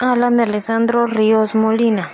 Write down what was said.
Alan Alessandro Ríos Molina.